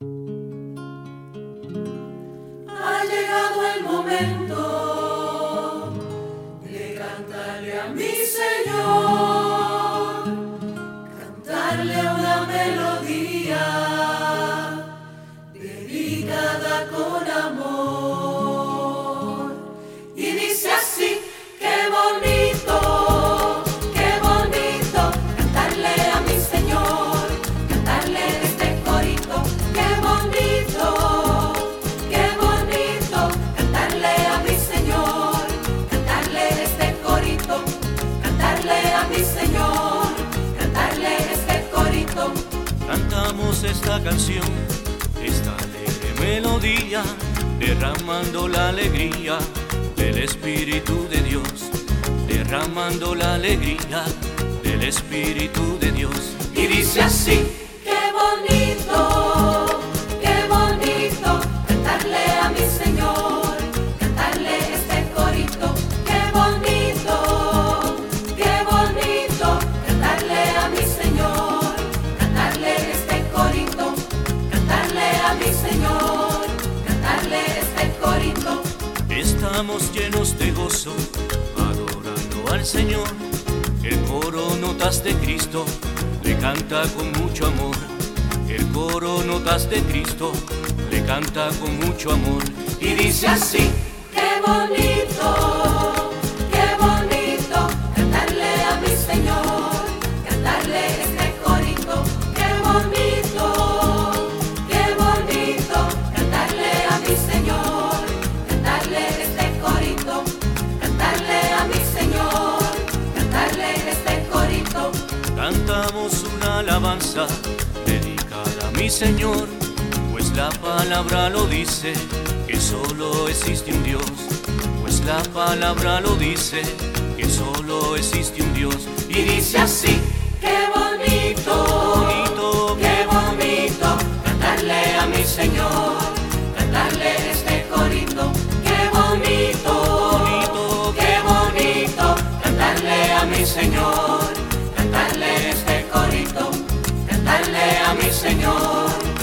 Ha llegado el momento canción, esta alegre melodía, derramando la alegría del Espíritu de Dios, derramando la alegría del Espíritu de Dios. Y dice así, Estamos llenos de gozo, adorando al Señor. El coro Notas de Cristo le canta con mucho amor. El coro Notas de Cristo le canta con mucho amor. Y dice así, qué bonito, alabanza dedicada a mi Señor, pues la palabra lo dice, que solo existe un Dios, pues la palabra lo dice, que solo existe un Dios. Y dice así, qué bonito, bonito, qué bonito, cantarle a mi Señor, cantarle este corito, qué bonito, bonito, qué bonito, cantarle a mi Señor, a mi Señor,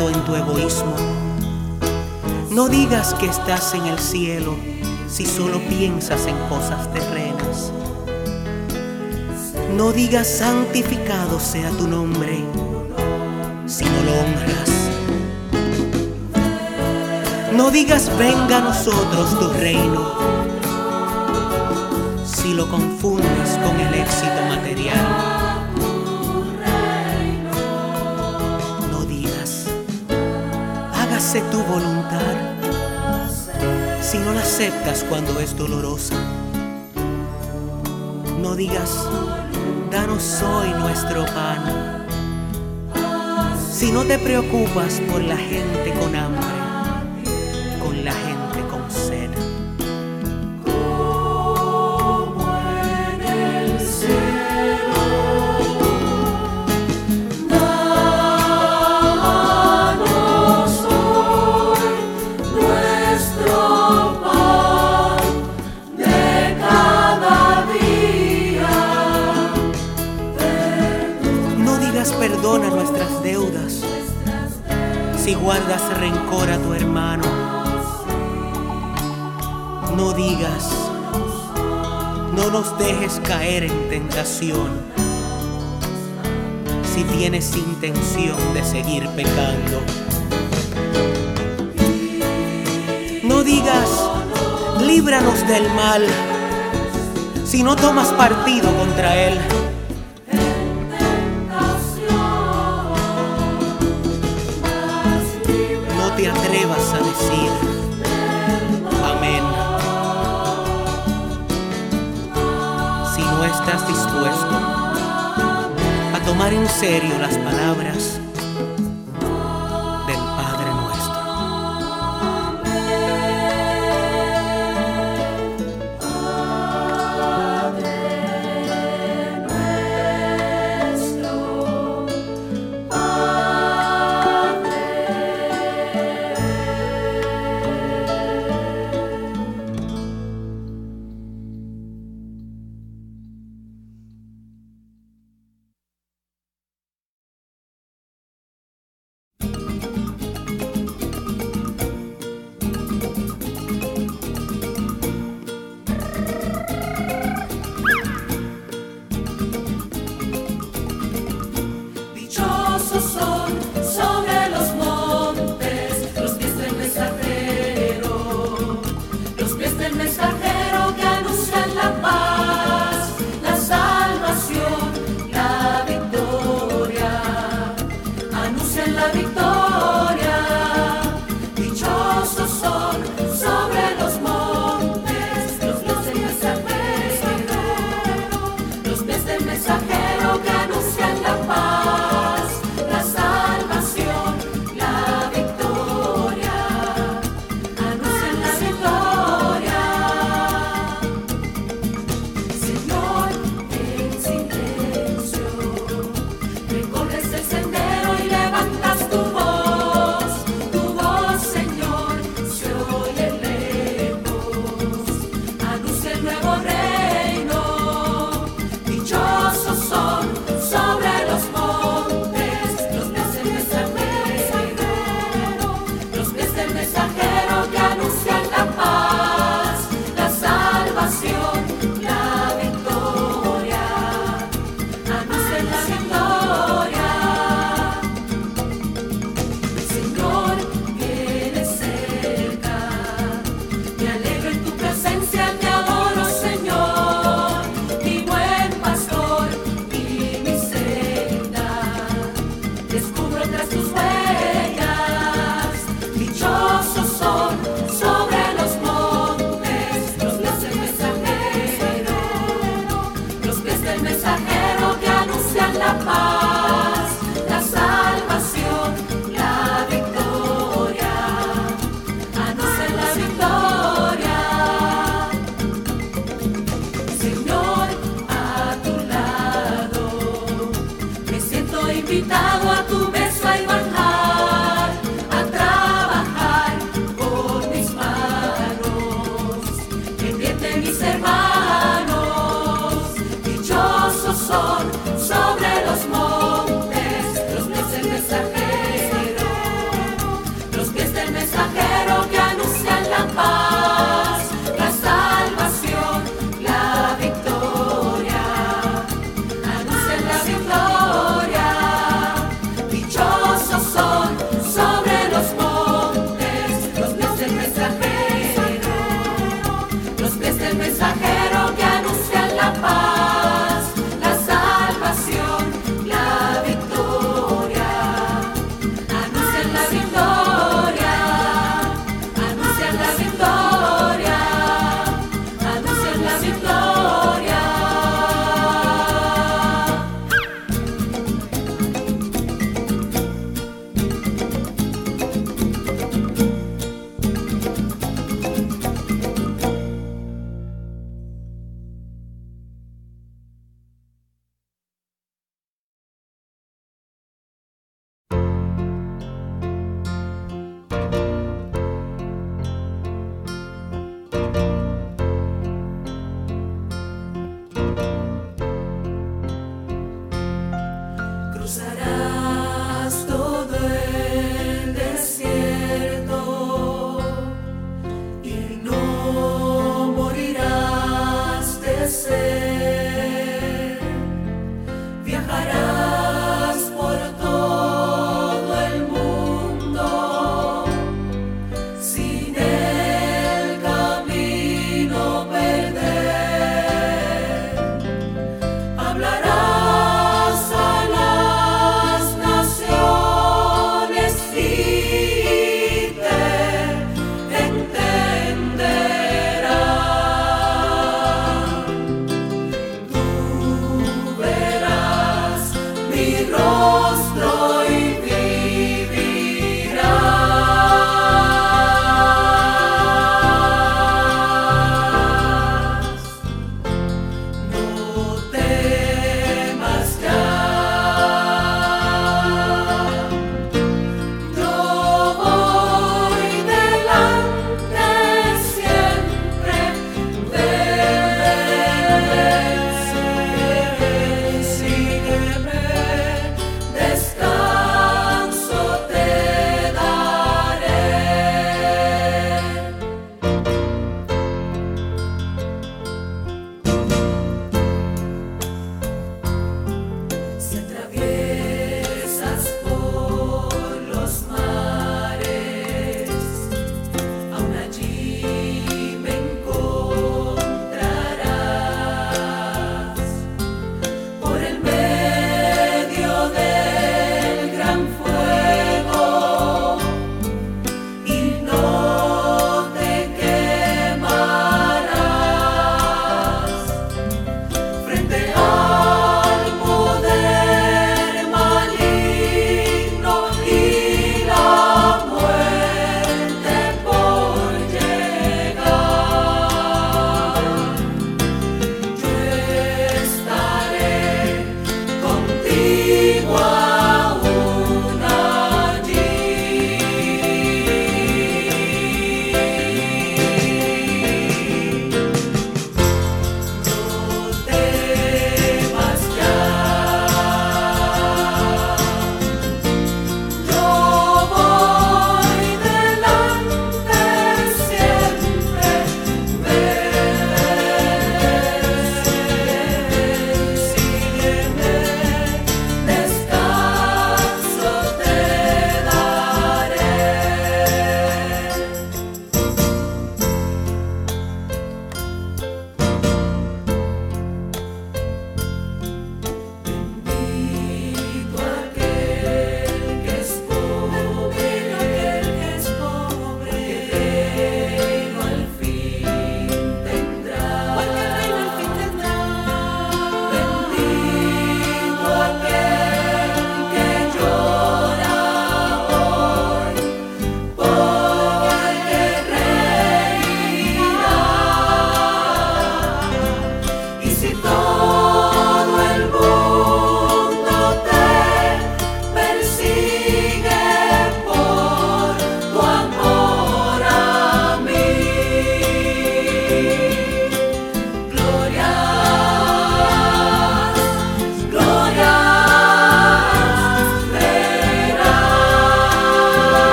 en tu egoísmo. No digas que estás en el cielo si solo piensas en cosas terrenas. No digas santificado sea tu nombre si no lo honras. No digas venga a nosotros tu reino si lo confundes con el éxito material. Tu voluntad si no la aceptas cuando es dolorosa. No digas danos hoy nuestro pan si no te preocupas por la gente con hambre, si guardas rencor a tu hermano. No digas, no nos dejes caer en tentación si tienes intención de seguir pecando. No digas, líbranos del mal si no tomas partido contra él. A tomar en serio las palabras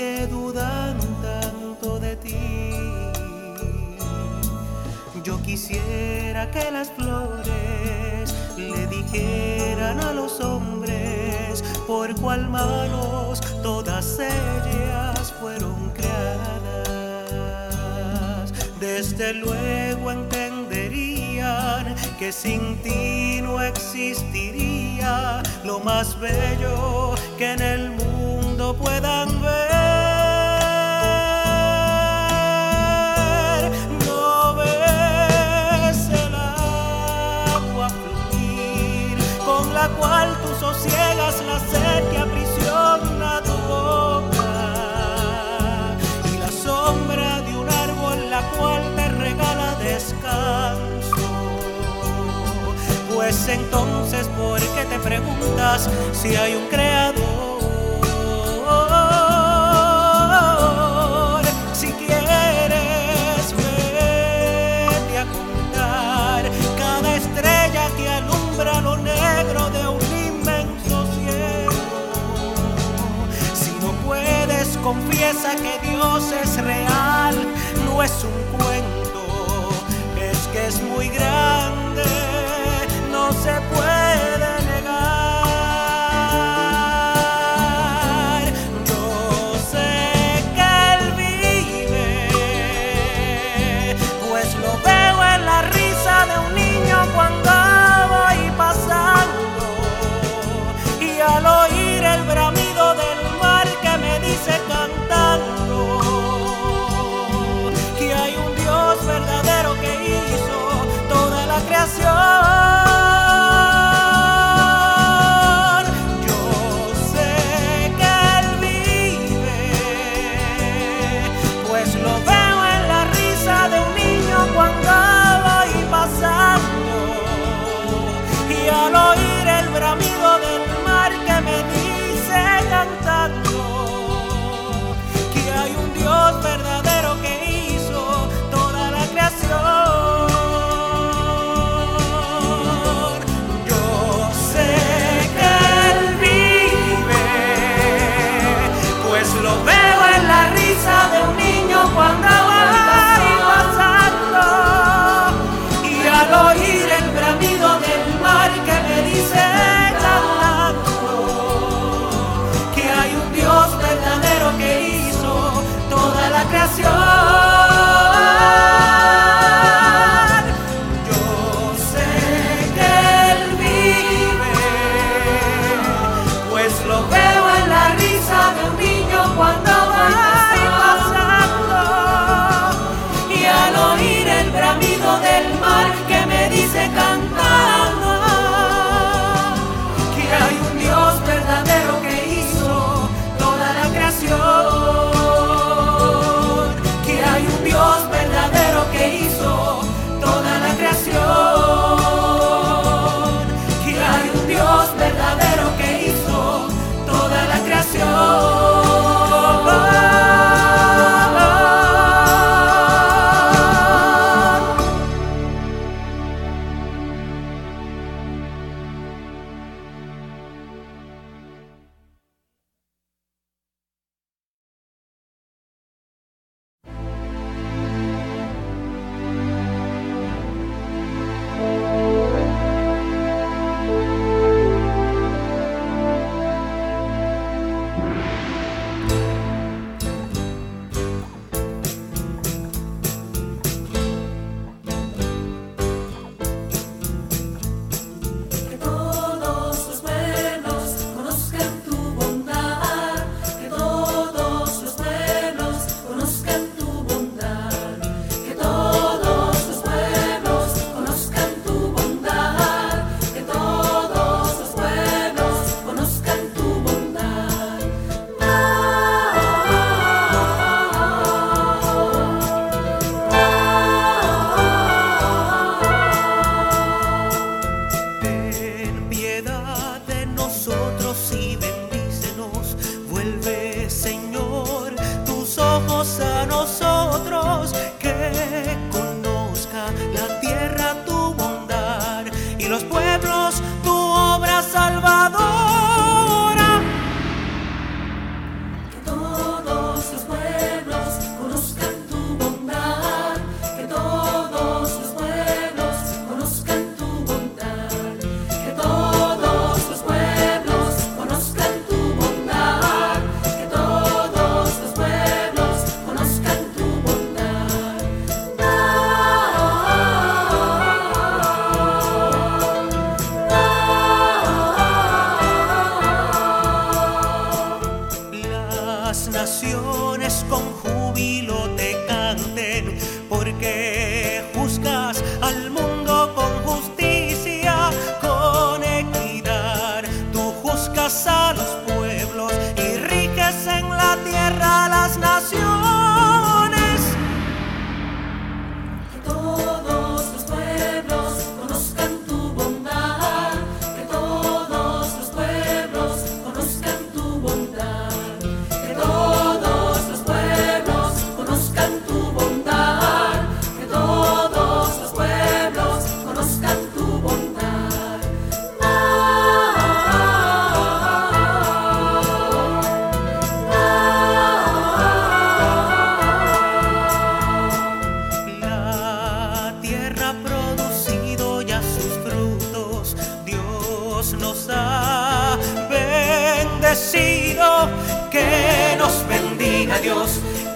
que dudan tanto de ti. Yo quisiera que las flores le dijeran a los hombres por cuál manos todas ellas fueron creadas. Desde luego entenderían que sin ti no existiría lo más bello que en el mundo puedan ver. Pues entonces, ¿por qué te preguntas si hay un creador? Si quieres, vete a contar cada estrella que alumbra lo negro de un inmenso cielo. Si no puedes, confiesa que Dios es real,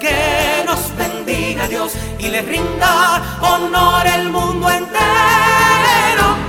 que nos bendiga Dios y le rinda honor el mundo entero.